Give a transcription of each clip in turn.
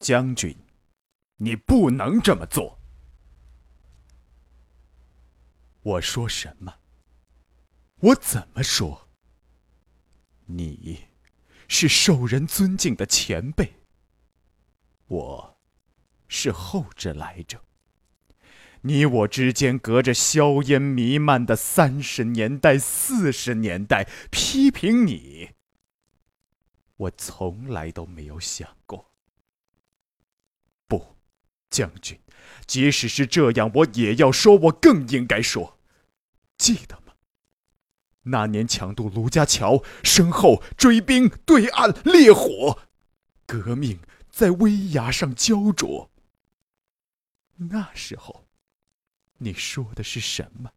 将军，你不能这么做。我说什么？我怎么说？你是受人尊敬的前辈，我是后者来者。你我之间隔着硝烟弥漫的三十年代、四十年代，批评你，我从来都没有想过。将军，即使是这样，我也要说，我更应该说。记得吗？那年抢渡卢家桥，身后追兵，对岸烈火，革命在危崖上焦灼。那时候。你说的是什么？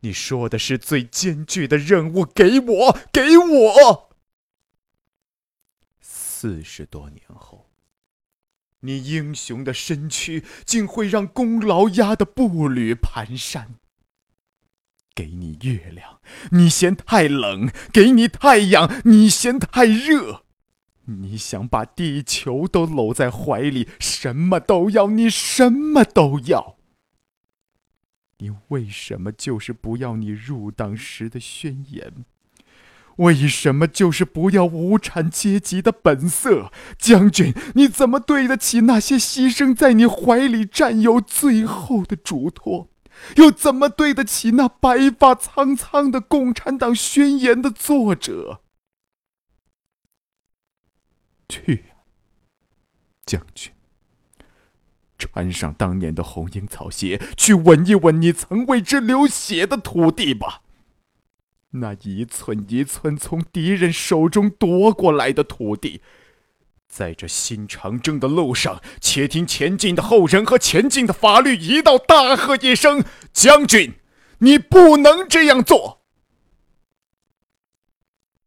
你说的是最艰巨的任务，给我，给我。四十多年后，你英雄的身躯竟会让功劳压得步履蹒跚。给你月亮，你嫌太冷；给你太阳，你嫌太热。你想把地球都搂在怀里，什么都要，你什么都要。你为什么就是不要你入党时的宣言？为什么就是不要无产阶级的本色？将军，你怎么对得起那些牺牲在你怀里占有最后的嘱托？又怎么对得起那白发苍苍的共产党宣言的作者？去，将军。穿上当年的红缨草鞋，去吻一吻你曾为之流血的土地吧。那一寸一寸从敌人手中夺过来的土地，在这新长征的路上，且听前进的后人和前进的法律一道大喝一声：“将军，你不能这样做！”